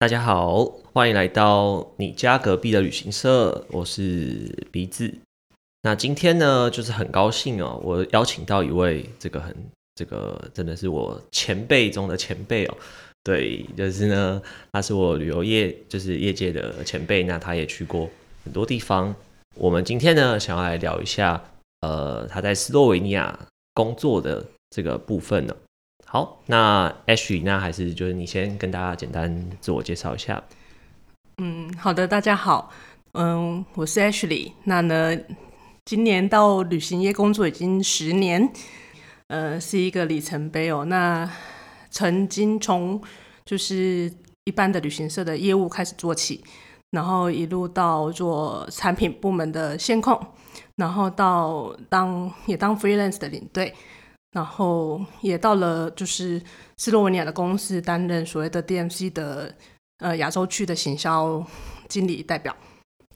大家好，欢迎来到你家隔壁的旅行社，我是鼻子。那今天呢，就是很高兴哦，我邀请到一位这个很这个真的是我前辈中的前辈哦。对，就是呢，他是我旅游业就是业界的前辈，那他也去过很多地方。我们今天呢，想要来聊一下，呃，他在斯洛维尼亚工作的这个部分呢。好，那 Ashley，那还是就是你先跟大家简单自我介绍一下。嗯，好的，大家好，嗯，我是 Ashley。那呢，今年到旅行业工作已经十年，呃，是一个里程碑哦。那曾经从就是一般的旅行社的业务开始做起，然后一路到做产品部门的线控，然后到当也当 freelance 的领队。然后也到了就是斯洛文尼亚的公司担任所谓的 DMC 的呃亚洲区的行销经理代表，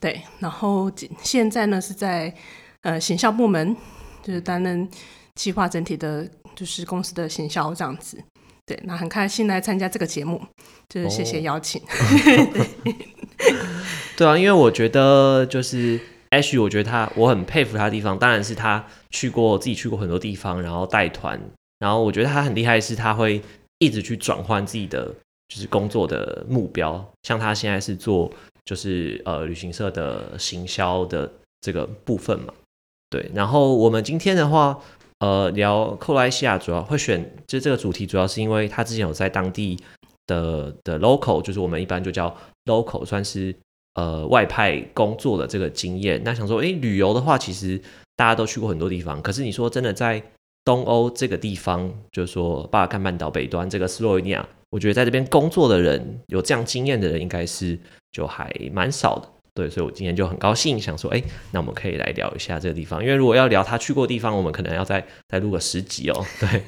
对，然后现在呢是在呃行销部门，就是担任计划整体的，就是公司的行销这样子，对，那很开心来参加这个节目，就是谢谢邀请。对啊，因为我觉得就是。H，我觉得他我很佩服他的地方，当然是他去过自己去过很多地方，然后带团，然后我觉得他很厉害，是他会一直去转换自己的就是工作的目标，像他现在是做就是呃旅行社的行销的这个部分嘛，对，然后我们今天的话，呃聊克罗埃西亚主要会选就这个主题，主要是因为他之前有在当地的的 local，就是我们一般就叫 local，算是。呃，外派工作的这个经验，那想说，哎，旅游的话，其实大家都去过很多地方。可是你说真的，在东欧这个地方，就是说巴尔干半岛北端这个斯洛文尼亚，我觉得在这边工作的人，有这样经验的人，应该是就还蛮少的。对，所以我今天就很高兴，想说，哎，那我们可以来聊一下这个地方。因为如果要聊他去过地方，我们可能要再再录个十集哦。对，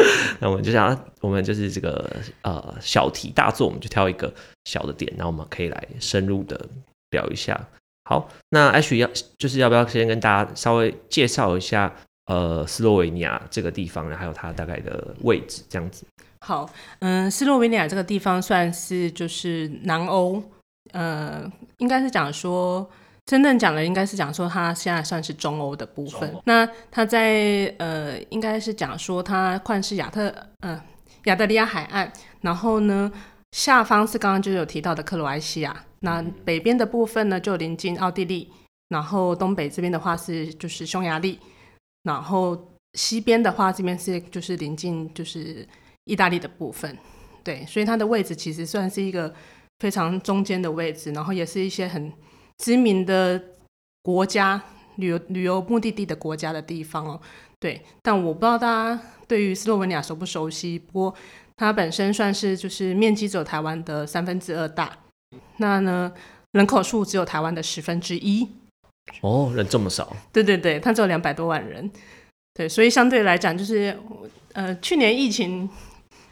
那我们就想，我们就是这个呃小题大做，我们就挑一个小的点，那我们可以来深入的聊一下。好，那 H 要就是要不要先跟大家稍微介绍一下呃斯洛维尼亚这个地方，然后还有它大概的位置这样子。好，嗯，斯洛维尼亚这个地方算是就是南欧。呃，应该是讲说，真正讲的应该是讲说，它现在算是中欧的部分。那它在呃，应该是讲说，它算是亚特呃亚得里亚海岸，然后呢，下方是刚刚就有提到的克罗埃西亚，那北边的部分呢就临近奥地利，然后东北这边的话是就是匈牙利，然后西边的话这边是就是临近就是意大利的部分。对，所以它的位置其实算是一个。非常中间的位置，然后也是一些很知名的国家旅游旅游目的地的国家的地方哦。对，但我不知道大家对于斯洛文尼亚熟不熟悉。不过它本身算是就是面积只有台湾的三分之二大，那呢人口数只有台湾的十分之一。哦，人这么少？对对对，它只有两百多万人。对，所以相对来讲，就是呃去年疫情。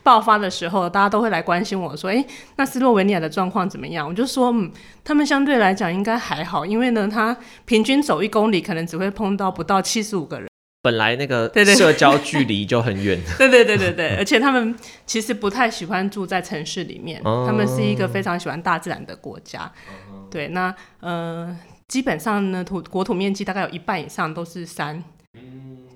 爆发的时候，大家都会来关心我说：“哎，那斯洛文尼亚的状况怎么样？”我就说：“嗯，他们相对来讲应该还好，因为呢，他平均走一公里可能只会碰到不到七十五个人。本来那个社交距离就很远。对对对对对，而且他们其实不太喜欢住在城市里面，他们是一个非常喜欢大自然的国家。对，那呃，基本上呢，土国土面积大概有一半以上都是山。”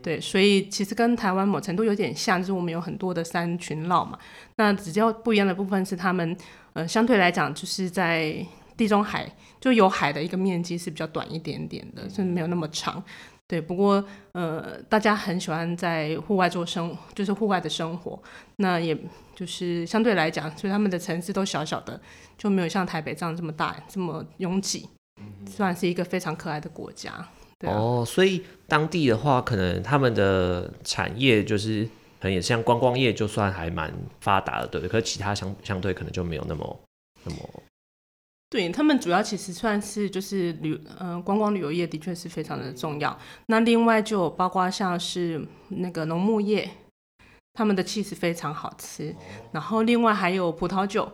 对，所以其实跟台湾某程度有点像，就是我们有很多的山群绕嘛。那比较不一样的部分是，他们呃相对来讲，就是在地中海就有海的一个面积是比较短一点点的，甚至没有那么长。对，不过呃大家很喜欢在户外做生，就是户外的生活。那也就是相对来讲，所以他们的城市都小小的，就没有像台北这样这么大这么拥挤，算是一个非常可爱的国家。哦，所以当地的话，可能他们的产业就是可能也像观光业，就算还蛮发达的，对不对？可是其他相相对可能就没有那么那么。对他们主要其实算是就是旅嗯观光旅游业的确是非常的重要。那另外就包括像是那个农牧业，他们的气势非常好吃。然后另外还有葡萄酒，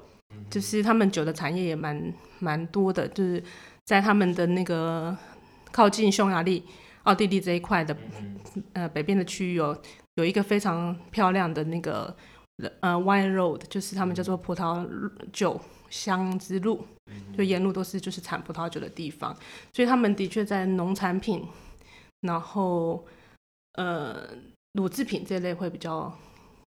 就是他们酒的产业也蛮蛮多的，就是在他们的那个。靠近匈牙利、奥地利这一块的，呃，北边的区域有有一个非常漂亮的那个呃 wine road，就是他们叫做葡萄酒香之路，就沿路都是就是产葡萄酒的地方，所以他们的确在农产品，然后呃乳制品这类会比较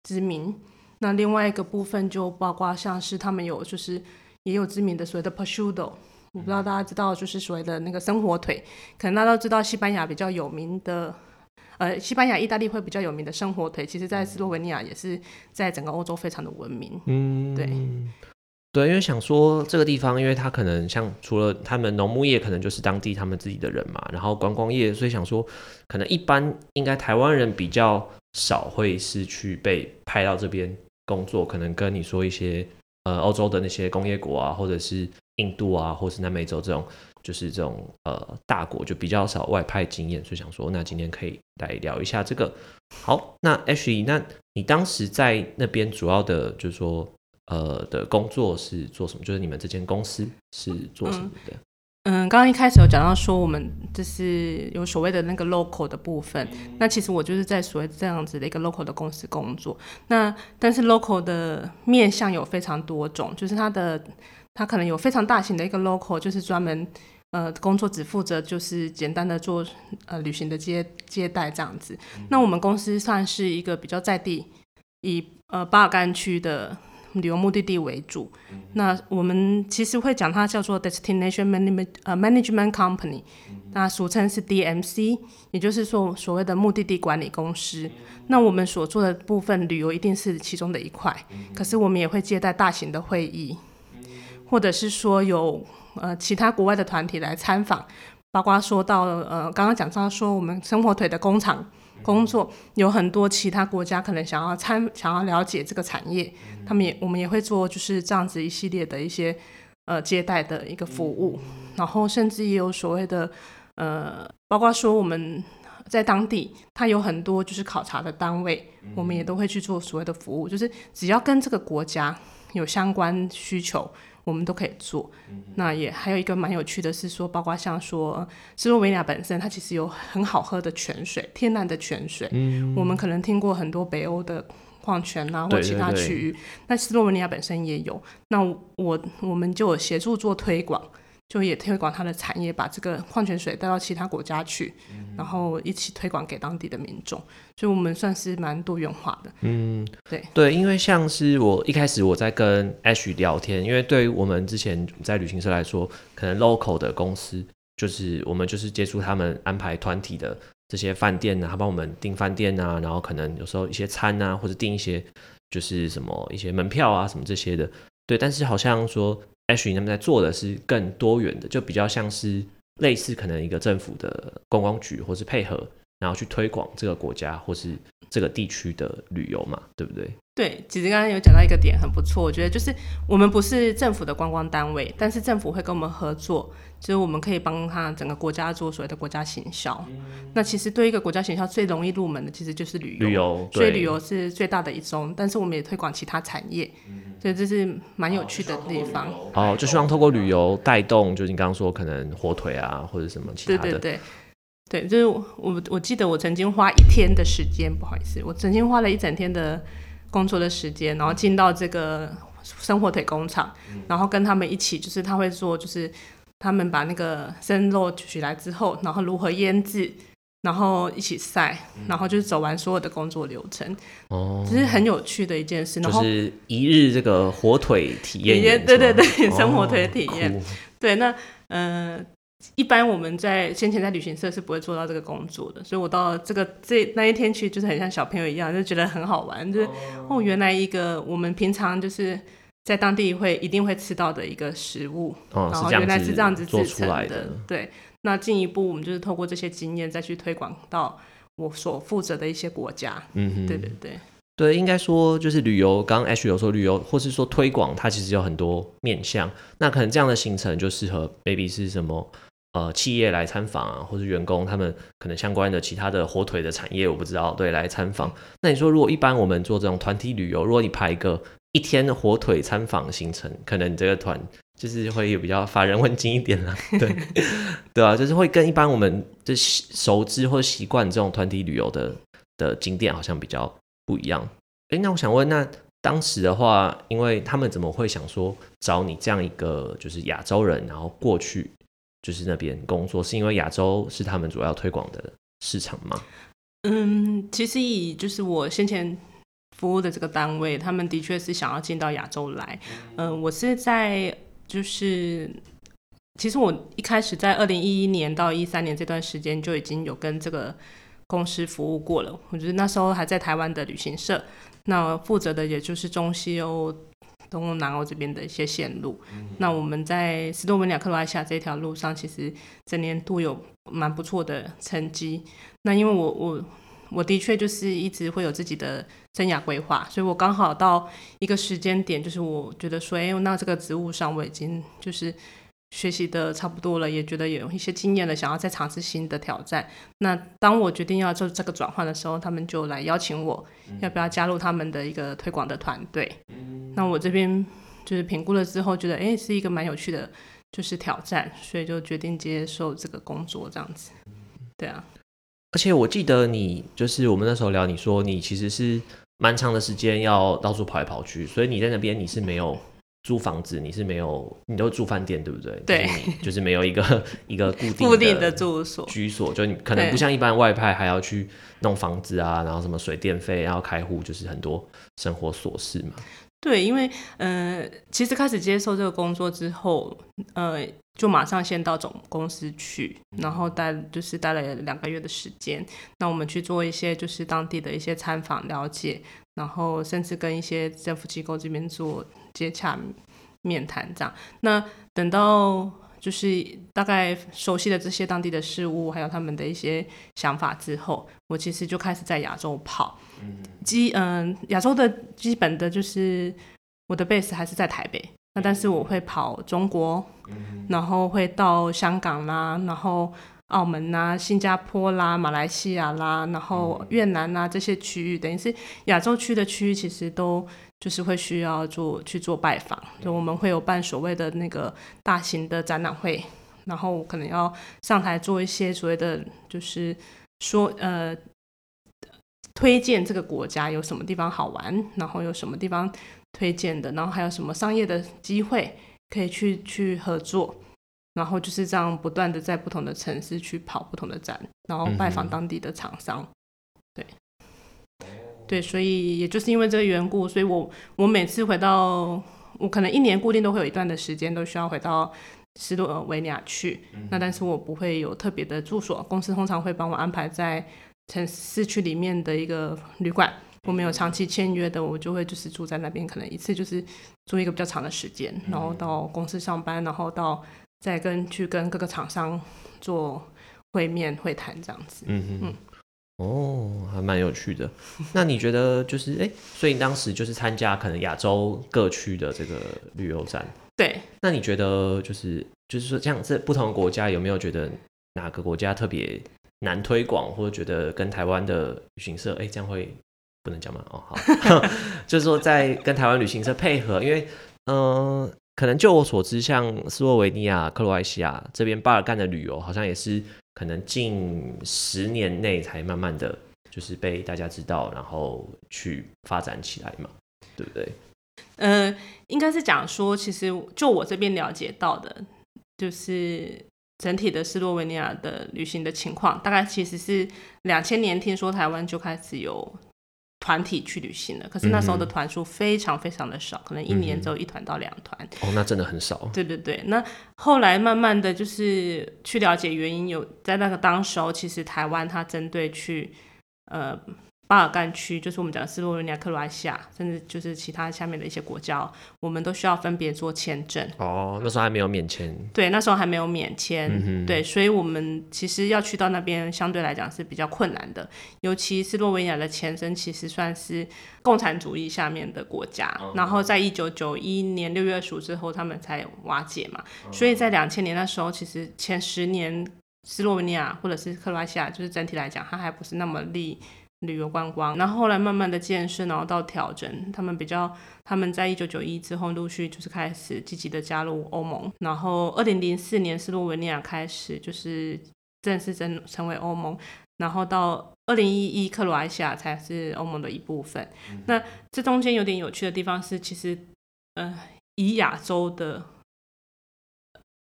知名。那另外一个部分就包括像是他们有就是也有知名的所谓的 prosciutto，我不知道大家知道就是所谓的那个生火腿，可能大家都知道西班牙比较有名的。呃，西班牙、意大利会比较有名的生火腿，其实，在斯洛文尼亚也是在整个欧洲非常的闻名。嗯，对，对，因为想说这个地方，因为它可能像除了他们农牧业，可能就是当地他们自己的人嘛，然后观光业，所以想说，可能一般应该台湾人比较少会是去被派到这边工作，可能跟你说一些呃欧洲的那些工业国啊，或者是印度啊，或是南美洲这种。就是这种呃大国就比较少外派经验，所以想说那今天可以来聊一下这个。好，那 H E，那你当时在那边主要的，就是说呃的工作是做什么？就是你们这间公司是做什么的？嗯，刚刚一开始有讲到说我们就是有所谓的那个 local 的部分，那其实我就是在所谓这样子的一个 local 的公司工作。那但是 local 的面向有非常多种，就是它的它可能有非常大型的一个 local，就是专门。呃，工作只负责就是简单的做呃旅行的接接待这样子。那我们公司算是一个比较在地，以呃巴尔干区的旅游目的地为主。那我们其实会讲它叫做 Destination Management 呃 Management Company，那俗称是 DMC，也就是说所谓的目的地管理公司。那我们所做的部分旅游一定是其中的一块，可是我们也会接待大型的会议，或者是说有。呃，其他国外的团体来参访，包括说到呃，刚刚讲到说我们生火腿的工厂工作，有很多其他国家可能想要参想要了解这个产业，他们也我们也会做就是这样子一系列的一些呃接待的一个服务，然后甚至也有所谓的呃，包括说我们在当地，它有很多就是考察的单位，我们也都会去做所谓的服务，就是只要跟这个国家有相关需求。我们都可以做，那也还有一个蛮有趣的是说，包括像说斯洛维尼亚本身，它其实有很好喝的泉水，天然的泉水。嗯，我们可能听过很多北欧的矿泉啊，或其他区域，那斯洛文尼亚本身也有。那我我们就协助做推广。就也推广它的产业，把这个矿泉水带到其他国家去，然后一起推广给当地的民众。所以，我们算是蛮多元化的。嗯，对对，因为像是我一开始我在跟 Ash 聊天，因为对于我们之前在旅行社来说，可能 local 的公司就是我们就是接触他们安排团体的这些饭店啊，他帮我们订饭店啊，然后可能有时候一些餐啊，或者订一些就是什么一些门票啊什么这些的。对，但是好像说。H 他们在做的是更多元的，就比较像是类似可能一个政府的观光局，或是配合，然后去推广这个国家或是这个地区的旅游嘛，对不对？对，其实刚刚有讲到一个点很不错，我觉得就是我们不是政府的观光单位，但是政府会跟我们合作，就是我们可以帮他整个国家做所谓的国家行销。那其实对一个国家行销最容易入门的，其实就是旅游，旅游，所以旅游是最大的一宗。但是我们也推广其他产业，所以这是蛮有趣的地方。哦，就希望透过旅游带动，就是你刚刚说可能火腿啊，或者什么其他的。对对对，对，就是我我记得我曾经花一天的时间，不好意思，我曾经花了一整天的。工作的时间，然后进到这个生火腿工厂，然后跟他们一起，就是他会做，就是他们把那个生肉取来之后，然后如何腌制，然后一起晒，然后就是走完所有的工作流程，哦，这是很有趣的一件事。就是一日这个火腿体验，对对对，生火腿体验，对，那嗯。一般我们在先前在旅行社是不会做到这个工作的，所以我到这个这那一天去，就是很像小朋友一样，就觉得很好玩。就是哦，原来一个我们平常就是在当地会一定会吃到的一个食物，然后原来是这样子做出来的。对，那进一步我们就是透过这些经验再去推广到我所负责的一些国家。嗯哼，对对对对，应该说就是旅游，刚刚 H 有说旅游，或是说推广，它其实有很多面向。那可能这样的行程就适合 baby 是什么？呃，企业来参访啊，或是员工他们可能相关的其他的火腿的产业，我不知道，对，来参访。那你说，如果一般我们做这种团体旅游，如果你排一个一天的火腿参访行程，可能你这个团就是会有比较发人问津一点了，对，对啊，就是会跟一般我们就熟知或习惯这种团体旅游的的景点好像比较不一样。哎，那我想问，那当时的话，因为他们怎么会想说找你这样一个就是亚洲人，然后过去就是那边工作，是因为亚洲是他们主要推广的市场吗？嗯，其实以就是我先前服务的这个单位，他们的确是想要进到亚洲来。嗯，我是在就是，其实我一开始在二零一一年到一三年这段时间就已经有跟这个公司服务过了。我觉得那时候还在台湾的旅行社，那负责的也就是中西欧、东欧、南欧这边的一些线路。那我们在斯洛文尼亚、克罗埃西亚这条路上，其实整年度有蛮不错的成绩。那因为我我我的确就是一直会有自己的生涯规划，所以我刚好到一个时间点，就是我觉得说，哎、那这个职务上我已经就是学习的差不多了，也觉得有一些经验了，想要再尝试新的挑战。那当我决定要做这个转换的时候，他们就来邀请我，要不要加入他们的一个推广的团队。那我这边就是评估了之后，觉得哎、诶是一个蛮有趣的，就是挑战，所以就决定接受这个工作这样子。对啊，而且我记得你就是我们那时候聊，你说你其实是蛮长的时间要到处跑来跑去，所以你在那边你是没有租房子，你是没有，你都住饭店对不对？对就是，就是没有一个一个固定 固定的住所。居所，就你可能不像一般外派还要去弄房子啊，然后什么水电费，然后开户，就是很多生活琐事嘛。对，因为呃，其实开始接受这个工作之后，呃，就马上先到总公司去，然后待就是待了两个月的时间。那我们去做一些就是当地的一些参访了解，然后甚至跟一些政府机构这边做接洽面谈这样。那等到就是大概熟悉了这些当地的事物，还有他们的一些想法之后，我其实就开始在亚洲跑。基嗯，亚洲的基本的就是我的 base 还是在台北，那但是我会跑中国，然后会到香港啦，然后澳门啦、新加坡啦、马来西亚啦，然后越南啦这些区域，等于是亚洲区的区域，其实都就是会需要做去做拜访，就我们会有办所谓的那个大型的展览会，然后可能要上台做一些所谓的就是说呃推荐这个国家有什么地方好玩，然后有什么地方推荐的，然后还有什么商业的机会可以去去合作，然后就是这样不断的在不同的城市去跑不同的展，然后拜访当地的厂商，对。对，所以也就是因为这个缘故，所以我我每次回到，我可能一年固定都会有一段的时间都需要回到斯洛维尼亚去，那但是我不会有特别的住所，公司通常会帮我安排在城市区里面的一个旅馆。我们有长期签约的，我就会就是住在那边，可能一次就是住一个比较长的时间，然后到公司上班，然后到再跟去跟各个厂商做会面会谈这样子。嗯嗯，哦，还蛮有趣的。那你觉得就是哎、诶所以你当时就是参加可能亚洲各区的这个旅游展，对，那你觉得就是就是说，像这不同的国家有没有觉得哪个国家特别难推广，或者觉得跟台湾的旅行社，哎、这样会不能讲嘛？哦，好，就是说在跟台湾旅行社配合，因为嗯、可能就我所知，像斯洛维尼亚、克罗埃西亚这边巴尔干的旅游，好像也是可能近十年内才慢慢的就是被大家知道，然后去发展起来嘛，对不对？呃，应该是讲说，其实就我这边了解到的，就是整体的斯洛维尼亚的旅行的情况，大概其实是两千年听说台湾就开始有团体去旅行了，可是那时候的团数非常非常的少，可能一年只有一团到两团。哦，那真的很少。对对对，那后来慢慢的就是去了解原因，有在那个当时候，其实台湾它针对去呃巴尔干区，就是我们讲的斯洛文尼亚、克罗埃西亚，甚至就是其他下面的一些国家，我们都需要分别做签证。哦，那时候还没有免签。对，那时候还没有免签，嗯对，所以我们其实要去到那边，相对来讲是比较困难的。尤其斯洛文尼亚的前身其实算是共产主义下面的国家，然后在一九九一年六月二十五之后，他们才瓦解嘛。所以在两千年那时候，其实前十年斯洛文尼亚或者是克罗埃西亚，就是整体来讲，它还不是那么利旅游观光。然后后来慢慢的建设，然后到调整，他们比较，他们在一九九一之后陆续就是开始积极的加入欧盟。然后二零零四年斯洛文尼亚开始就是正式成成为欧盟。然后到二零一一克罗埃西亚才是欧盟的一部分。那这中间有点有趣的地方是，其实呃，以亚洲的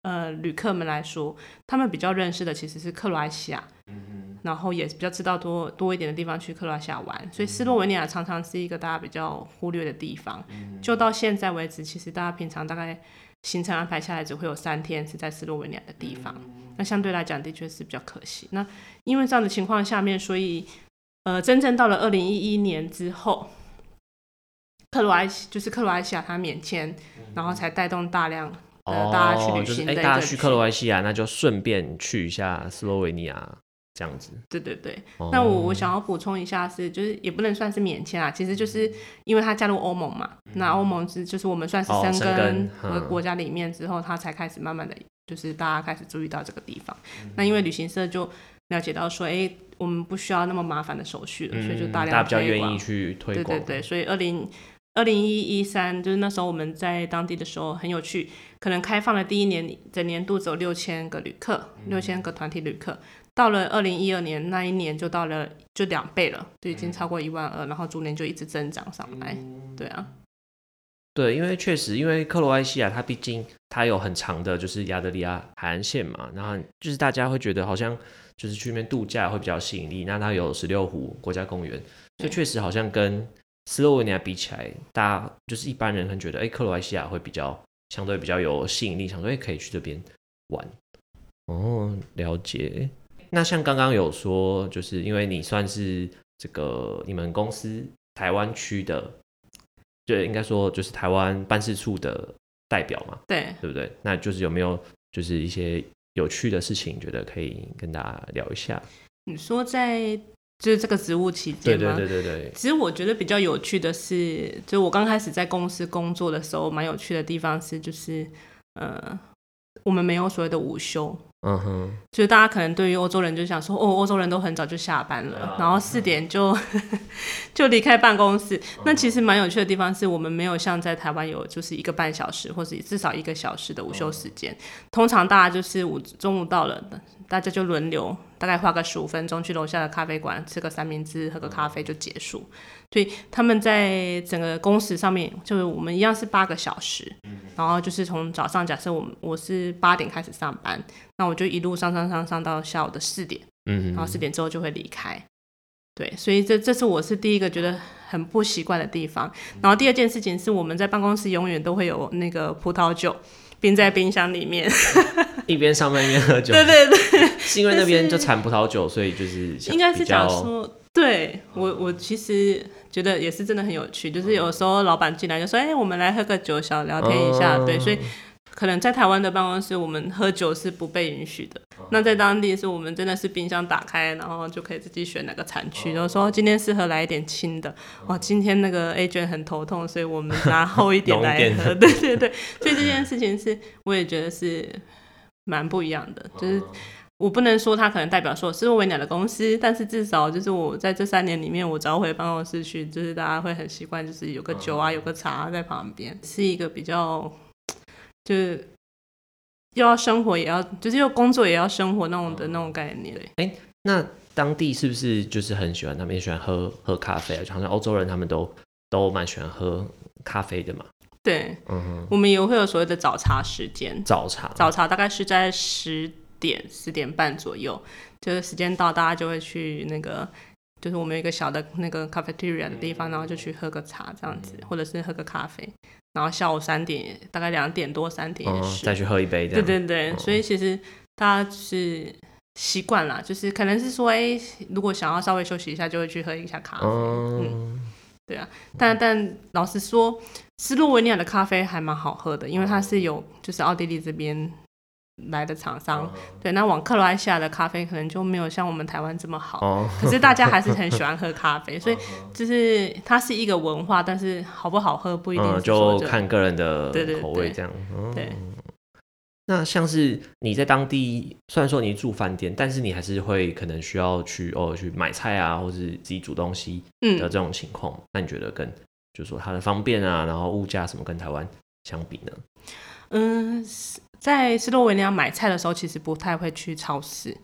呃旅客们来说，他们比较认识的其实是克罗埃西亚。然后也比较知道多多一点的地方去克罗西亚玩，所以斯洛文尼亚常常是一个大家比较忽略的地方。就到现在为止，其实大家平常大概行程安排下来只会有三天是在斯洛文尼亚的地方，那相对来讲的确是比较可惜。那因为这样的情况下面，所以呃，真正到了二零一一年之后，克罗埃西就是克罗埃西亚它免签，然后才带动大量的大家去旅行。哎，大家去克罗埃西亚，那就顺便去一下斯洛文尼亚。这样子，对对对。那我我想要补充一下是，就是也不能算是免签啊，其实就是因为它加入欧盟嘛。那欧盟是就是我们算是生根和国家里面之后，它才开始慢慢的就是大家开始注意到这个地方。那因为旅行社就了解到说，哎，我们不需要那么麻烦的手续了，所以就大量比较愿意去推广。对对对，所以二零二零一一三就是那时候我们在当地的时候很有趣，可能开放的第一年整年度只有六千个旅客，六千个团体旅客。到了二零一二年那一年，就到了就两倍了，就已经超过一万二，然后逐年就一直增长上来。对啊，对，因为确实，因为克罗埃西亚它毕竟它有很长的，就是亚得里亚海岸线嘛，然后就是大家会觉得好像就是去那边度假会比较吸引力。那它有十六湖国家公园，所以确实好像跟斯洛文尼亚比起来，大家就是一般人可能觉得，哎，克罗埃西亚会比较相对比较有吸引力，想说哎可以去这边玩。哦，了解。那像刚刚有说，就是因为你算是这个你们公司台湾区的，就应该说就是台湾办事处的代表嘛，对，对不对？那就是有没有就是一些有趣的事情，觉得可以跟大家聊一下？你说在就是这个职务期间吗？对对对对对。其实我觉得比较有趣的是，就我刚开始在公司工作的时候，蛮有趣的地方是，就是呃，我们没有所谓的午休。嗯哼，就是大家可能对于欧洲人就想说，哦，欧洲人都很早就下班了，然后四点就 就离开办公室。那其实蛮有趣的地方是我们没有像在台湾有就是一个半小时或者至少一个小时的午休时间。通常大家就是午中午到了，大家就轮流，大概花个十五分钟去楼下的咖啡馆吃个三明治，喝个咖啡就结束。所以他们在整个工时上面，就是我们一样是八个小时，然后就是从早上，假设我我是八点开始上班，那我就一路上上上上到下午的四点，嗯，然后四点之后就会离开。对，所以这这是我是第一个觉得很不习惯的地方。然后第二件事情是我们在办公室永远都会有那个葡萄酒冰在冰箱里面，一边上班一边喝酒。对对对，是因为那边就产葡萄酒，所以就是应该是讲说。对我，我其实觉得也是真的很有趣，就是有时候老板进来就说：“哎，我们来喝个酒，小聊天一下。”对，所以可能在台湾的办公室，我们喝酒是不被允许的。那在当地是我们真的是冰箱打开，然后就可以自己选哪个产区，然后说今天适合来一点轻的。哇，今天那个 A 卷很头痛，所以我们拿厚一点来喝。对对对，所以这件事情是我也觉得是蛮不一样的，就是。我不能说它可能代表说斯洛维尼亚的公司，但是至少就是我在这三年里面，我只要回办公室去，就是大家会很习惯，就是有个酒啊，有个茶在旁边，是一个比较就是又要生活也要，就是又工作也要生活那种的那种概念。哎，那当地是不是就是很喜欢？他们也喜欢喝喝咖啡啊？好像欧洲人他们都都蛮喜欢喝咖啡的嘛。对，嗯，我们也会有所谓的早茶时间。早茶，早茶大概是在十。点十点半左右，就是时间到，大家就会去那个，就是我们有一个小的那个 cafeteria 的地方，然后就去喝个茶这样子，或者是喝个咖啡，然后下午三点，大概两点多三点再去喝一杯。对对对，所以其实大家是习惯了，就是可能是说，哎，如果想要稍微休息一下，就会去喝一下咖啡。嗯，对啊，但但老实说，斯洛文尼亚的咖啡还蛮好喝的，因为它是有就是奥地利这边。来的厂商，对，那往克罗埃西亚的咖啡可能就没有像我们台湾这么好，可是大家还是很喜欢喝咖啡，所以就是它是一个文化，但是好不好喝不一定，就看个人的口味这样。对，那像是你在当地，虽然说你住饭店，但是你还是会可能需要去偶尔去买菜啊，或是自己煮东西的这种情况，那你觉得跟就是说它的方便啊，然后物价什么跟台湾相比呢？嗯。在斯洛文尼亚买菜的时候，其实不太会去超市，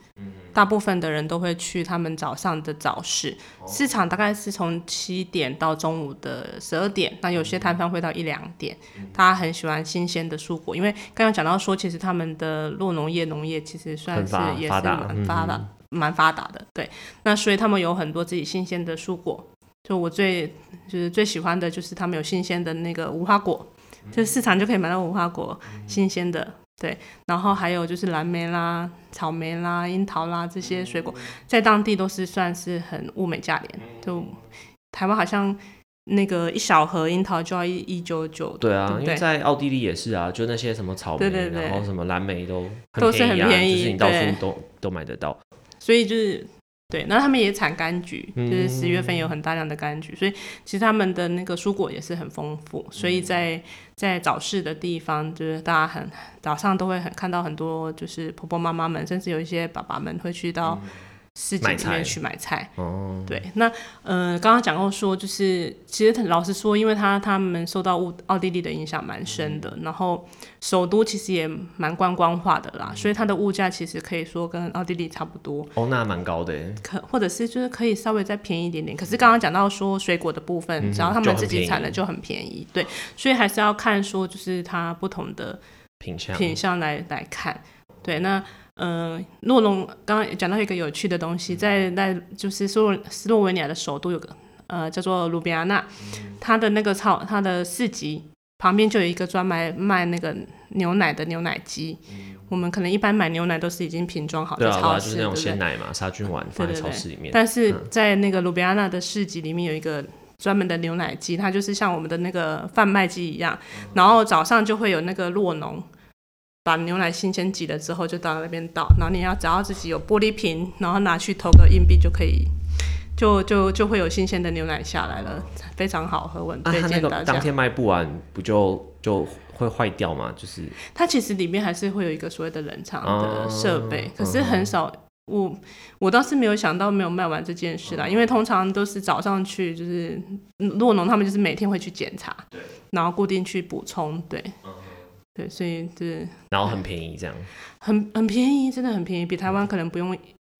大部分的人都会去他们早上的早市，市场大概是从七点到中午的十二点，那有些摊贩会到一两点。他很喜欢新鲜的蔬果，因为刚刚讲到说，其实他们的洛农业农业其实算是也是蛮发达、蛮发达的，对。那所以他们有很多自己新鲜的蔬果，就我最就是最喜欢的就是他们有新鲜的那个无花果，就市场就可以买到无花果，新鲜的。对，然后还有就是蓝莓啦、草莓啦、樱桃啦这些水果，在当地都是算是很物美价廉。就台湾好像那个一小盒樱桃就要一一九九。对啊，因为在奥地利也是啊，就那些什么草莓，然后什么蓝莓都都是很便宜，就是你到处都都买得到。所以就是。对，那他们也产柑橘，就是十月份有很大量的柑橘，所以其实他们的那个蔬果也是很丰富，所以在在早市的地方，就是大家很早上都会很看到很多，就是婆婆妈妈们，甚至有一些爸爸们会去到。市集里面去买菜，哦，对，那呃，刚刚讲过说，就是其实老实说，因为他他们受到奥奥地利的影响蛮深的，然后首都其实也蛮观光化的啦，所以它的物价其实可以说跟奥地利差不多。哦，那蛮高的，可或者是就是可以稍微再便宜一点点。可是刚刚讲到说水果的部分，只要他们自己产的就很便宜，对，所以还是要看说就是它不同的品相品相来来看，对，那。嗯，洛龙刚刚讲到一个有趣的东西，在在就是斯洛斯洛文尼亚的首都有个呃叫做卢比亚纳，它的那个超它的市集旁边就有一个专门卖那个牛奶的牛奶机。我们可能一般买牛奶都是已经瓶装好的超市，就是那种鲜奶嘛，杀菌完放在超市里面。但是在那个卢比亚纳的市集里面有一个专门的牛奶机，它就是像我们的那个贩卖机一样，然后早上就会有那个洛农。把牛奶新鲜挤了之后，就到那边倒，然后你要只要自己有玻璃瓶，然后拿去投个硬币就可以，就就就会有新鲜的牛奶下来了，非常好喝，我推荐大家。当天卖不完，不就就会坏掉吗？就是它其实里面还是会有一个所谓的冷藏的设备，可是很少。我我倒是没有想到没有卖完这件事啦，因为通常都是早上去，就是洛农他们就是每天会去检查，对，然后固定去补充，对。对，所以对，然后很便宜，这样，很很便宜，真的很便宜，比台湾可能不用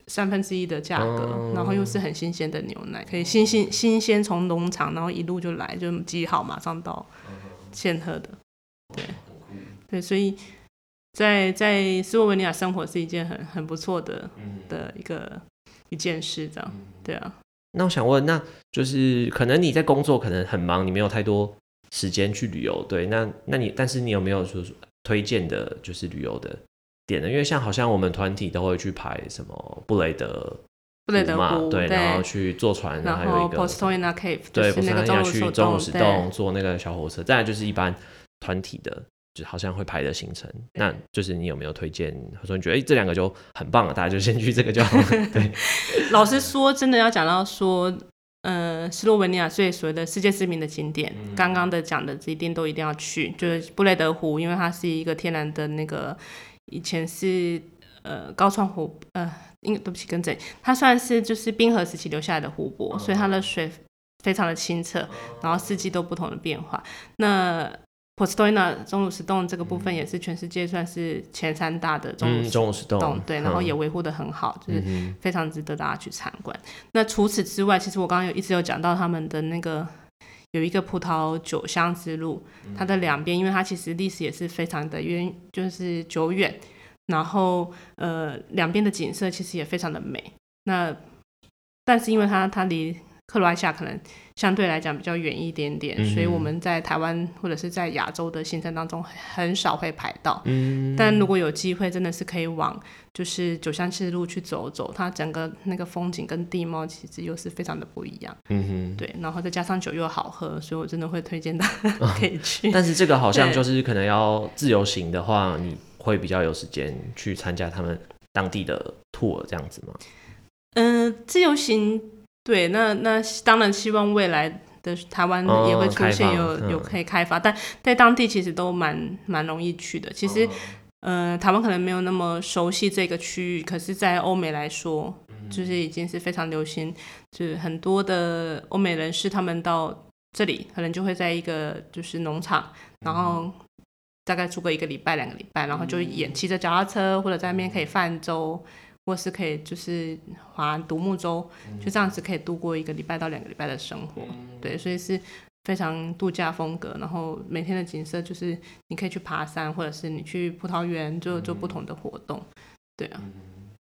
三分之一的价格，然后又是很新鲜的牛奶，可以新新新鲜从农场，然后一路就来，就挤好马上到现喝的，对，对，所以在在斯洛文尼亚生活是一件很很不错的的一个一件事，这样，对啊。那我想问，那就是可能你在工作可能很忙，你没有太多。时间去旅游，对，那那你，但是你有没有说推荐的，就是旅游的点呢？因为像好像我们团体都会去排什么布雷德布雷德嘛，对，然后去坐船，然后还有一个 Cave，对，那个要去中午石洞坐那个小火车。再来就是一般团体的，就好像会排的行程。那就是你有没有推荐？或者说你觉得哎，这两个就很棒了，大家就先去这个就好了。对，老实说，真的要讲到说。呃，斯洛文尼亚最所谓的世界知名的景点，刚刚的讲的一定都一定要去，就是布雷德湖，因为它是一个天然的那个，以前是呃高川湖，呃，应对不起，更正，它算是就是冰河时期留下来的湖泊，所以它的水非常的清澈，然后四季都不同的变化。那 Postoina 钟乳石洞这个部分也是全世界算是前三大的钟乳石洞，对，然后也维护的很好，就是非常值得大家去参观。那除此之外，其实我刚刚有一直有讲到他们的那个有一个葡萄酒香之路，它的两边，因为它其实历史也是非常的远，就是久远，然后呃两边的景色其实也非常的美。那但是因为它它离克罗埃西亚可能相对来讲比较远一点点，所以我们在台湾或者是在亚洲的行程当中很少会排到。嗯，但如果有机会，真的是可以往就是九香之路去走走，它整个那个风景跟地貌其实又是非常的不一样。嗯哼，对，然后再加上酒又好喝，所以我真的会推荐大家 可以去。但是这个好像就是可能要自由行的话，你会比较有时间去参加他们当地的 tour 这样子吗？嗯，自由行。对，那那当然希望未来的台湾也会出现有有可以开发，但在当地其实都蛮蛮容易去的。其实，呃，台湾可能没有那么熟悉这个区域，可是，在欧美来说，就是已经是非常流行，就是很多的欧美人士他们到这里，可能就会在一个就是农场，然后。大概住个一个礼拜、两个礼拜，然后就演骑着脚踏车，或者在那边可以泛舟，或是可以就是划独木舟，就这样子可以度过一个礼拜到两个礼拜的生活。对，所以是非常度假风格。然后每天的景色就是你可以去爬山，或者是你去葡萄园做做不同的活动。对啊，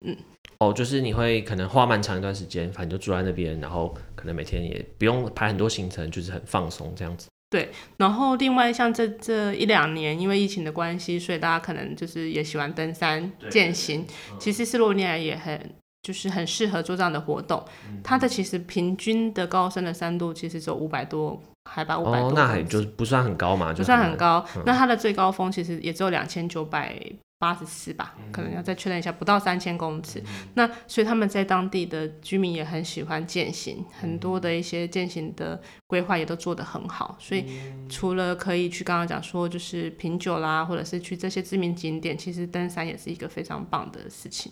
嗯，哦，就是你会可能花蛮长一段时间，反正就住在那边，然后可能每天也不用排很多行程，就是很放松这样子。对，然后另外像这这一两年，因为疫情的关系，所以大家可能就是也喜欢登山、健行。其实斯洛文尼亚也很就是很适合做这样的活动。它的其实平均的高山的山度其实只有五百多，海拔五百多，那还就是不算很高嘛，就不算很高。那它的最高峰其实也只有两千九百。八十四吧，可能要再确认一下，不到三千公尺。那所以他们在当地的居民也很喜欢践行，很多的一些践行的规划也都做得很好。所以除了可以去刚刚讲说就是品酒啦，或者是去这些知名景点，其实登山也是一个非常棒的事情。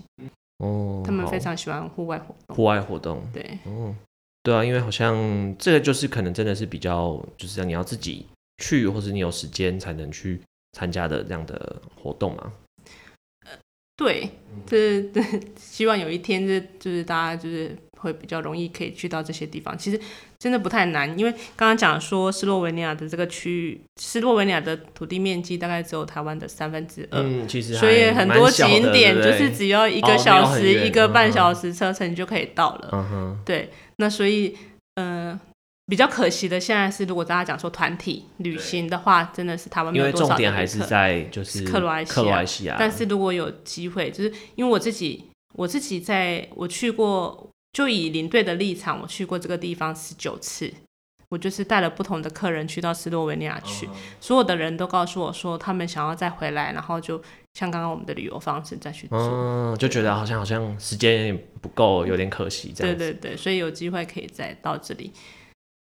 哦，他们非常喜欢户外活动。户外活动，对，哦，对啊，因为好像这个就是可能真的是比较，就是你要自己去，或者你有时间才能去参加的这样的活动嘛。对，这这希望有一天，这就是大家就是会比较容易可以去到这些地方。其实真的不太难，因为刚刚讲说斯洛文尼亚的这个区域，斯洛文尼亚的土地面积大概只有台湾的三分之二，嗯，其实所以很多景点就是只要一个小时、一个半小时车程就可以到了。嗯哼，对，那所以嗯。比较可惜的，现在是如果大家讲说团体旅行的话，真的是台湾没有多少。因为重点还是在就是克罗埃西亚。但是如果有机会，就是因为我自己，我自己在我去过，就以领队的立场，我去过这个地方十九次，我就是带了不同的客人去到斯洛维尼亚去，所有的人都告诉我说，他们想要再回来，然后就像刚刚我们的旅游方式再去做，嗯，就觉得好像好像时间有点不够，有点可惜这样。对对对，所以有机会可以再到这里。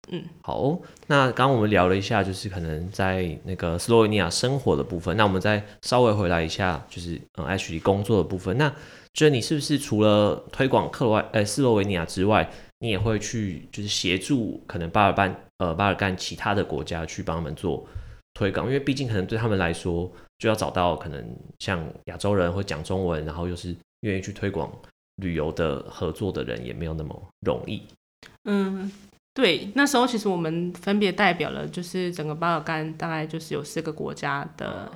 嗯，好，那刚刚我们聊了一下，就是可能在那个斯洛文尼亚生活的部分，那我们再稍微回来一下，就是嗯，H 工作的部分。那觉得你是不是除了推广克罗埃呃斯洛维尼亚之外，你也会去就是协助可能巴尔干呃巴尔干其他的国家去帮他们做推广？因为毕竟可能对他们来说，就要找到可能像亚洲人会讲中文，然后又是愿意去推广旅游的合作的人，也没有那么容易。嗯。对，那时候其实我们分别代表了，就是整个巴尔干大概就是有四个国家的，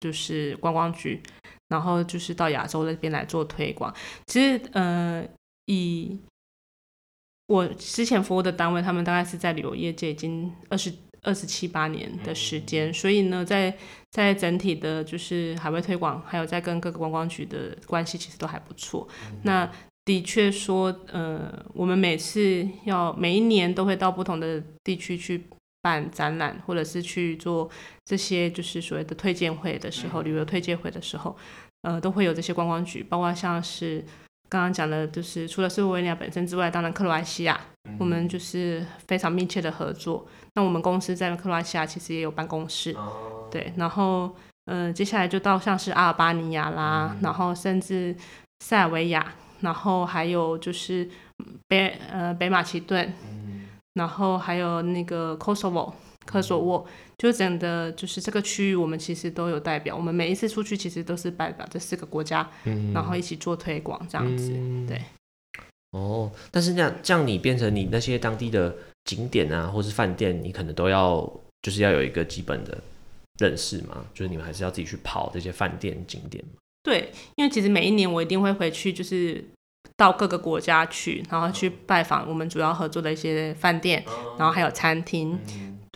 就是观光局，然后就是到亚洲那边来做推广。其实，呃，以我之前服务的单位，他们大概是在旅游业界已经二十二十七八年的时间，所以呢，在在整体的，就是海外推广，还有在跟各个观光局的关系，其实都还不错。那的确说，呃，我们每次要每一年都会到不同的地区去办展览，或者是去做这些就是所谓的推荐会的时候，旅游推荐会的时候，呃，都会有这些观光局，包括像是刚刚讲的，就是除了斯洛文尼亚本身之外，当然克罗埃西亚，我们就是非常密切的合作。那我们公司在克罗埃西亚其实也有办公室，对，然后，嗯，接下来就到像是阿尔巴尼亚啦，然后甚至塞尔维亚。然后还有就是北呃北马其顿，然后还有那个 Kosovo 科索沃，就整的就是这个区域，我们其实都有代表。我们每一次出去，其实都是代表这四个国家，然后一起做推广这样子。对。哦，但是这样这样，你变成你那些当地的景点啊，或是饭店，你可能都要就是要有一个基本的认识嘛，就是你们还是要自己去跑这些饭店景点对，因为其实每一年我一定会回去，就是到各个国家去，然后去拜访我们主要合作的一些饭店，然后还有餐厅。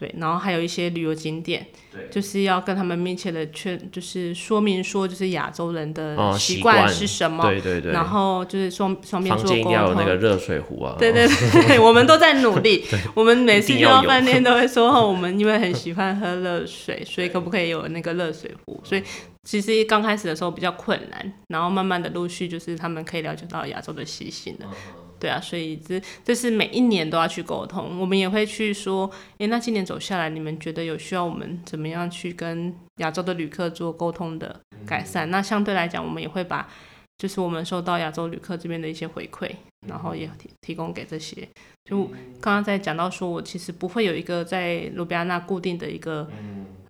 对，然后还有一些旅游景点，对，就是要跟他们密切的劝，就是说明说，就是亚洲人的习惯是什么，对对对，然后就是双双边做沟通。要有那个热水壶啊，对对对，我们都在努力。我们每次去到饭店都会说，我们因为很喜欢喝热水，所以可不可以有那个热水壶？所以其实刚开始的时候比较困难，然后慢慢的陆续就是他们可以了解到亚洲的习性了。对啊，所以这这是每一年都要去沟通，我们也会去说，诶，那今年走下来，你们觉得有需要我们怎么样去跟亚洲的旅客做沟通的改善？那相对来讲，我们也会把就是我们收到亚洲旅客这边的一些回馈，然后也提提供给这些。就刚刚在讲到说，我其实不会有一个在卢比安娜固定的一个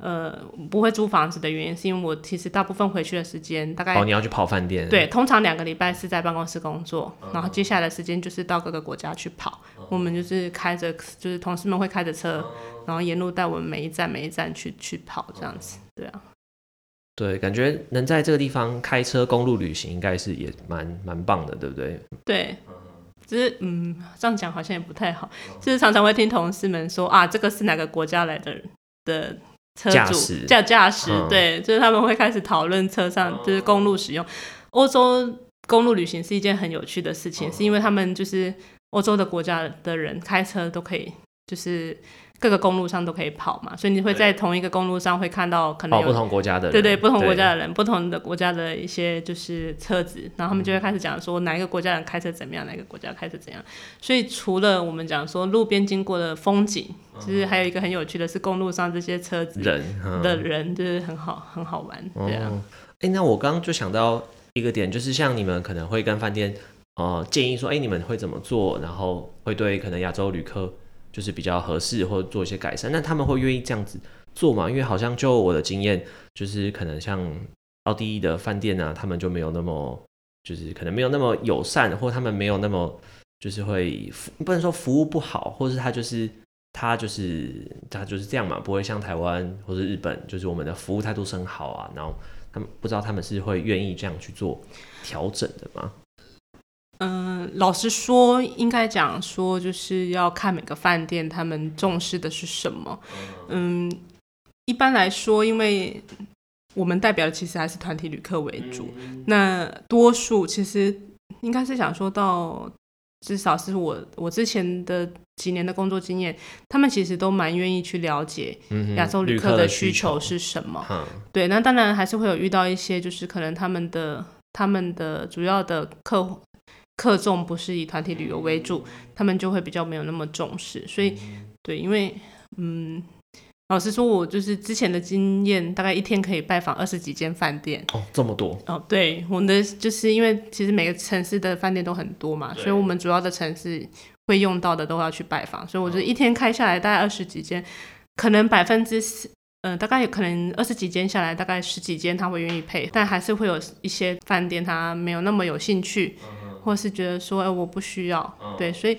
呃不会租房子的原因，是因为我其实大部分回去的时间大概哦，你要去跑饭店，对，通常两个礼拜是在办公室工作，然后接下来的时间就是到各个国家去跑。我们就是开着，就是同事们会开着车，然后沿路带我们每一站每一站去去跑，这样子。对啊，对，感觉能在这个地方开车公路旅行，应该是也蛮蛮棒的，对不对？对，只是嗯，这样讲好像也不太好，就是常常会听同事们说啊，这个是哪个国家来的的车主驾驶驾驾驶，嗯对，就是他们会开始讨论车上就是公路使用。欧洲公路旅行是一件很有趣的事情，是因为他们就是欧洲的国家的人开车都可以，就是各个公路上都可以跑嘛，所以你会在同一个公路上会看到可能哦，有不同国家的人，对对，不同国家的人，不同的国家的一些就是车子，然后他们就会开始讲说哪一个国家人开车怎么样，哪一个国家开车怎样。所以除了我们讲说路边经过的风景，其实还有一个很有趣的是公路上这些车子人嗯的人，就是很好很好玩，对啊。哦，哎、那我刚刚就想到一个点，就是像你们可能会跟饭店呃建议说，哎、你们会怎么做，然后会对可能亚洲旅客就是比较合适，或者做一些改善。那他们会愿意这样子做吗？因为好像就我的经验，就是可能像奥地利的饭店啊，他们就没有那么就是可能没有那么友善，或他们没有那么就是会不能说服务不好，或是他就是。他就是他就是这样嘛，不会像台湾或者日本，就是我们的服务态度是很好啊，然后他们不知道他们是会愿意这样去做调整的吗？嗯，老实说，应该讲说，就是要看每个饭店他们重视的是什么。嗯，一般来说，因为我们代表的其实还是团体旅客为主，那多数其实应该是想说到，至少是我我之前的几年的工作经验，他们其实都蛮愿意去了解亚洲旅客客的需需求是什么。嗯对，那当然还是会有遇到一些，就是可能他们的他们的主要的客户客重不是以团体旅游为主，他们就会比较没有那么重视。所以，对，因为嗯，老实说，我就是之前的经验，大概一天可以拜访二十几间饭店。哦，这么多，哦，对，我们的就是因为其实每个城市的饭店都很多嘛，所以我们主要的城市会用到的都要去拜访，所以我就一天开下来大概二十几间，可能百分之四。嗯、大概有可能二十几间下来，大概十几间他会愿意配，但还是会有一些饭店他没有那么有兴趣，或是觉得说，哎、我不需要，对，所以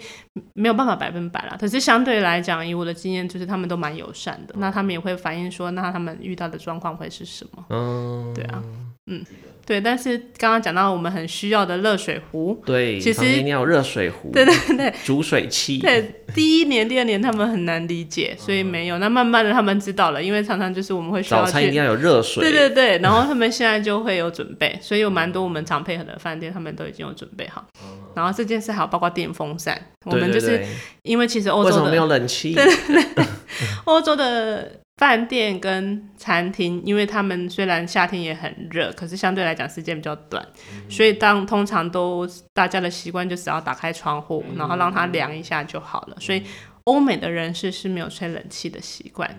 没有办法百分百啦。可是相对来讲，以我的经验，就是他们都蛮友善的，那他们也会反映说，那他们遇到的状况会是什么？嗯，对啊，嗯，对，但是刚刚讲到我们很需要的热水壶，对，其实一定要有热水壶，对对对，煮水器，对，第一年、第二年他们很难理解，所以没有。那慢慢的他们知道了，因为常常就是我们会需要去，早餐一定要有热水，对对对，然后他们现在就会有准备，所以有蛮多我们常配合的饭店，他们都已经有准备好。然后这件事还有包括电风扇，我们就是对因为其实欧洲的为什么没有冷气？对 欧洲的饭店跟餐厅，因为他们虽然夏天也很热，可是相对来讲时间比较短，所以当通常都大家的习惯就只要打开窗户，然后让它凉一下就好了。所以欧美的人士是没有吹冷气的习惯。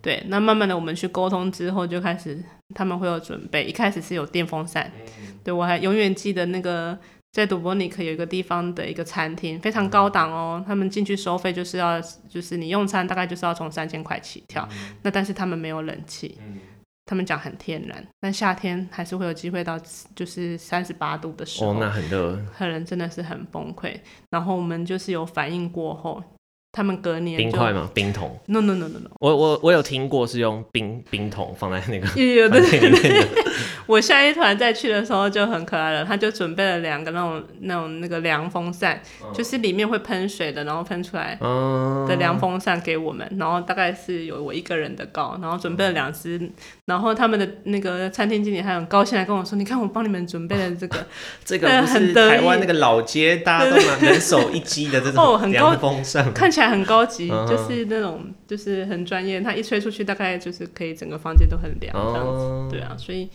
对，那慢慢的我们去沟通之后，就开始他们会有准备。一开始是有电风扇，对我还永远记得那个在杜博尼克有一个地方的一个餐厅，非常高档哦。他们进去收费就是要，就是你用餐大概就是要从三千块起跳。那但是他们没有冷气，他们讲很天然，但夏天还是会有机会到就是三十八度的时候，哦，那很热，客人真的是很崩溃。然后我们就是有反应过后，他们隔年冰块吗？冰桶，No no no no no，我我我有听过是用冰冰桶放在那个有有的饭店里面，我下一团再去的时候就很可爱了，他就准备了两个那种那种那个凉风扇，就是里面会喷水的，然后喷出来嗯，的凉风扇给我们，然后大概是有我一个人的高，然后准备了两只，然后他们的那个餐厅经理还很高兴来跟我说，你看我帮你们准备了这个，这个 不是台湾那个老街大家都拿人手一机的这种哦很高凉风扇吗，看起来很高级，嗯就是那种就是很专业，它一吹出去大概就是可以整个房间都很凉这样子，哦对啊，所以。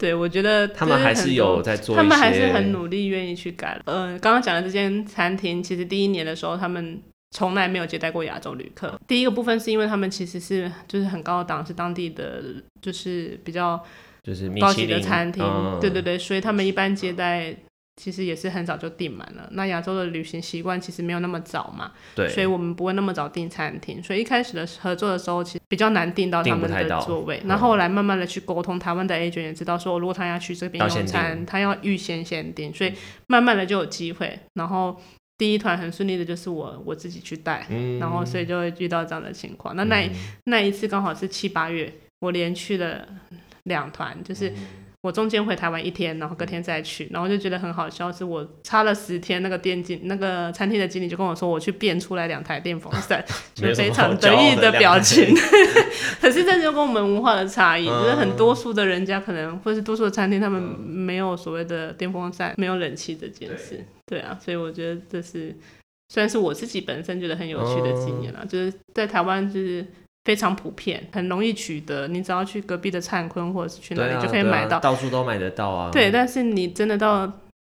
对，我觉得他们还是有在做，他们还是很努力，愿意去改。呃，刚刚讲的这间餐厅，其实第一年的时候，他们从来没有接待过亚洲旅客。第一个部分是因为他们其实是就是很高档，是当地的就是比较就是高级的餐厅，嗯对对对，所以他们一般接待其实也是很早就订满了。那亚洲的旅行习惯其实没有那么早嘛，对，所以我们不会那么早订餐厅。所以一开始的合作的时候，其实比较难订到他们的座位。嗯那后来慢慢的去沟通，台湾的 agent 也知道说，如果他要去这边用餐，他要预先先订，所以慢慢的就有机会。然后第一团很顺利的就是我我自己去带，嗯然后所以就会遇到这样的情况。那那一、那一次刚好是七八月，我连去了两团，就是我中间回台湾一天，然后隔天再去，然后就觉得很好笑，是我差了十天，那个店经那个餐厅的经理就跟我说，我去变出来两台电风扇，就非常得意的表情。可是这就跟我们文化的差异，嗯就是很多数的人家可能，或是多数的餐厅，他们没有所谓的电风扇，没有冷气这件事。对啊，所以我觉得这是虽然是我自己本身觉得很有趣的经验啦，就是在台湾就是非常普遍，很容易取得，你只要去隔壁的灿坤或者是去哪里就可以买到。到处都买得到啊。对，，但是你真的到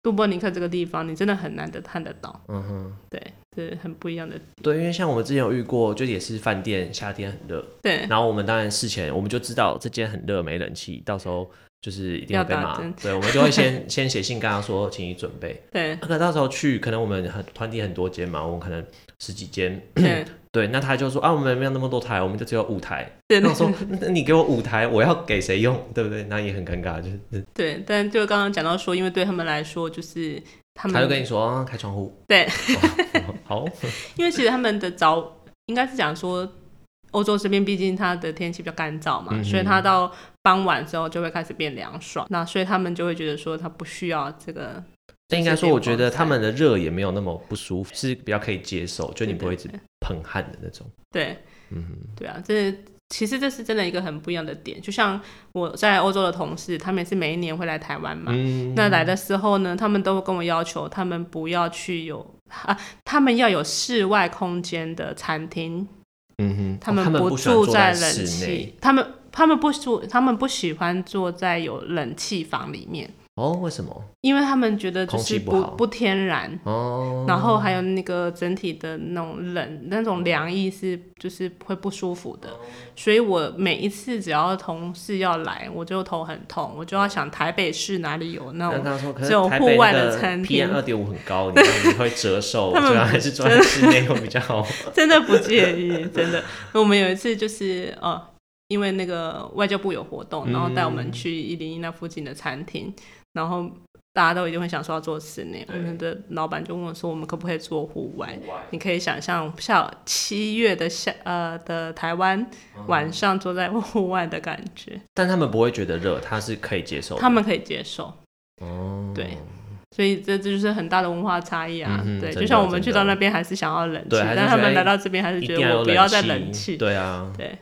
杜波尼克这个地方，你真的很难得看得到。嗯哼，对，是很不一样的。对，因为像我们之前有遇过，就也是饭店夏天很热，对，然后我们当然事前我们就知道这间很热没冷气，到时候就是一定会被骂。对，我们就会先 先写信跟他说，请你准备。对，可到时候去，可能我们很团体很多间嘛，我们可能十几间，对，那他就说啊，我们没有那么多台，我们就只有五台。对，那我说，那你给我五台，我要给谁用，对不对？那也很尴尬，就是对，但就刚刚讲到说，因为对他们来说，就是他们他就跟你说、啊、开窗户，对，哦好，因为其实他们的早应该是讲说，欧洲这边毕竟它的天气比较干燥嘛，嗯所以它到傍晚之后就会开始变凉爽。那所以他们就会觉得说，他不需要这个。但应该说，我觉得他们的热也没有那么不舒服，是比较可以接受，就你不会一直对喷汗的那种。对嗯哼，对啊，这其实这是真的一个很不一样的点。就像我在欧洲的同事，他们也是每一年会来台湾嘛。嗯，那来的时候呢，他们都跟我要求，他们不要去有啊，他们要有室外空间的餐厅，嗯哼，他们不住在冷气，他们他们不住，他们不喜欢坐在有冷气房里面，哦，为什么？因为他们觉得就是不不不天然。哦，然后还有那个整体的那种冷、那种凉意是就是会不舒服的，所以我每一次只要同事要来，我就头很痛，我就要想台北市哪里有那种那他说，可是只有台北户外的餐 PM 厅二点五很高，你会折寿，他们所以还是坐在室内会比较好。真的不介意，真的。我们有一次就是呃，因为那个外交部有活动，然后带我们去一零一那附近的餐厅，然后大家都一定会想说要做室内。我们的老板就问我说，我们可不可以做户外？你可以想象下七月的夏呃的台湾晚上坐在户外的感觉，但他们不会觉得热，他是可以接受。他们可以接受。哦，对所以这这就是很大的文化差异啊，对，就像我们去到那边还是想要冷气，但他们来到这边还是觉得我不要再冷气，对啊，对，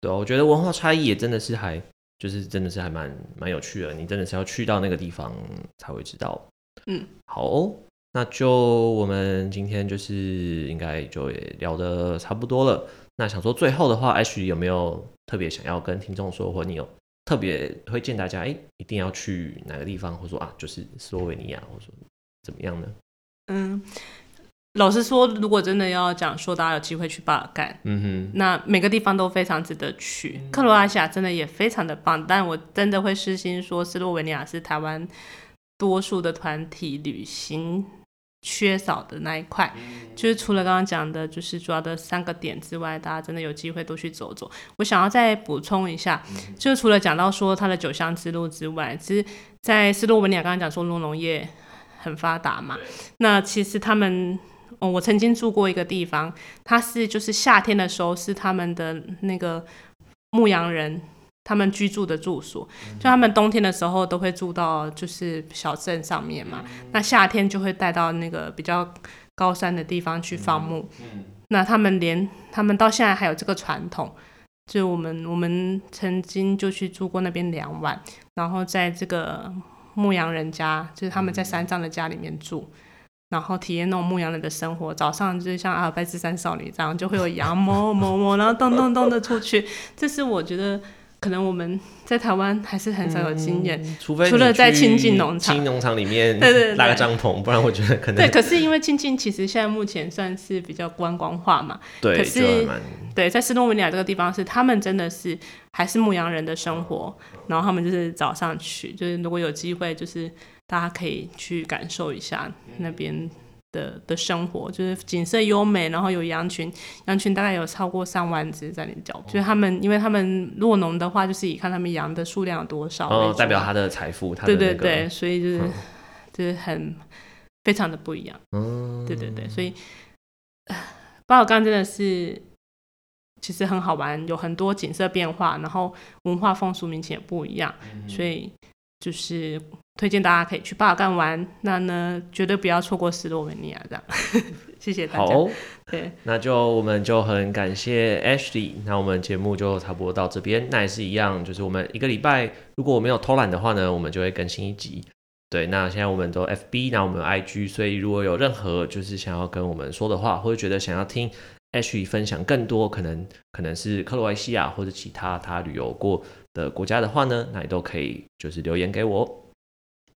对啊，我觉得文化差异也真的是还就是真的是还蛮蛮有趣的，你真的是要去到那个地方才会知道。嗯，好哦、那就我们今天就是应该就也聊得差不多了。那想说最后的话，H 有没有特别想要跟听众说，或你有特别推荐大家，哎、一定要去哪个地方，或者说啊，就是斯洛维尼亚，或者说怎么样呢？嗯，老实说，如果真的要讲说大家有机会去巴尔干，嗯哼那每个地方都非常值得去。克罗埃西亚真的也非常的棒，但我真的会私心说，斯洛文尼亚是台湾多数的团体旅行缺少的那一块。就是除了刚刚讲的，就是主要的三个点之外，大家真的有机会都去走走。我想要再补充一下，就除了讲到说它的酒香之路之外，其实，在斯洛文尼亚刚刚讲说农农业很发达嘛，那其实他们。哦，我曾经住过一个地方，它是就是夏天的时候是他们的那个牧羊人他们居住的住所，就他们冬天的时候都会住到就是小镇上面嘛，那夏天就会带到那个比较高山的地方去放牧。那他们连他们到现在还有这个传统，就我们我们曾经就去住过那边两晚，然后在这个牧羊人家，就是他们在山上的家里面住。然后体验那种牧羊人的生活，早上就是像阿尔卑斯山少女这样，就会有羊哞哞哞，然后咚咚咚的出去。这是我觉得可能我们在台湾还是很少有经验。嗯除非除了在亲近农场亲近农场里面对对对拉个帐篷，不然我觉得可能对，可是因为亲近其实现在目前算是比较观光化嘛，对可是对，在斯洛文尼亚这个地方是他们真的是还是牧羊人的生活，然后他们就是早上去，就是如果有机会就是大家可以去感受一下那边的的生活，就是景色优美，然后有羊群，羊群大概有超过上万只在那边叫，就是他们，因为他们落农的话，就是以看他们羊的数量有多少，哦，代表他的财富，他对对对，所以就是就是很非常的不一样，嗯，对对对，所以巴尔干真的是。其实很好玩，有很多景色变化，然后文化风俗民情也不一样，所以就是推荐大家可以去巴尔干玩。那呢，绝对不要错过斯洛文尼亚，这样。谢谢大家。好，对，那就我们就很感谢 Ashley。那我们节目就差不多到这边。那也是一样，就是我们一个礼拜如果我没有偷懒的话呢，我们就会更新一集。对，那现在我们都 FB，那我们 IG，所以如果有任何就是想要跟我们说的话，或者觉得想要听 Ashley 分享更多可能可能是克罗埃西亚或者其他他旅游过的国家的话呢，那也都可以就是留言给我。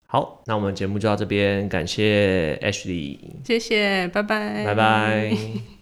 好，那我们节目就到这边，感谢 Ashley，谢谢，拜拜，拜拜。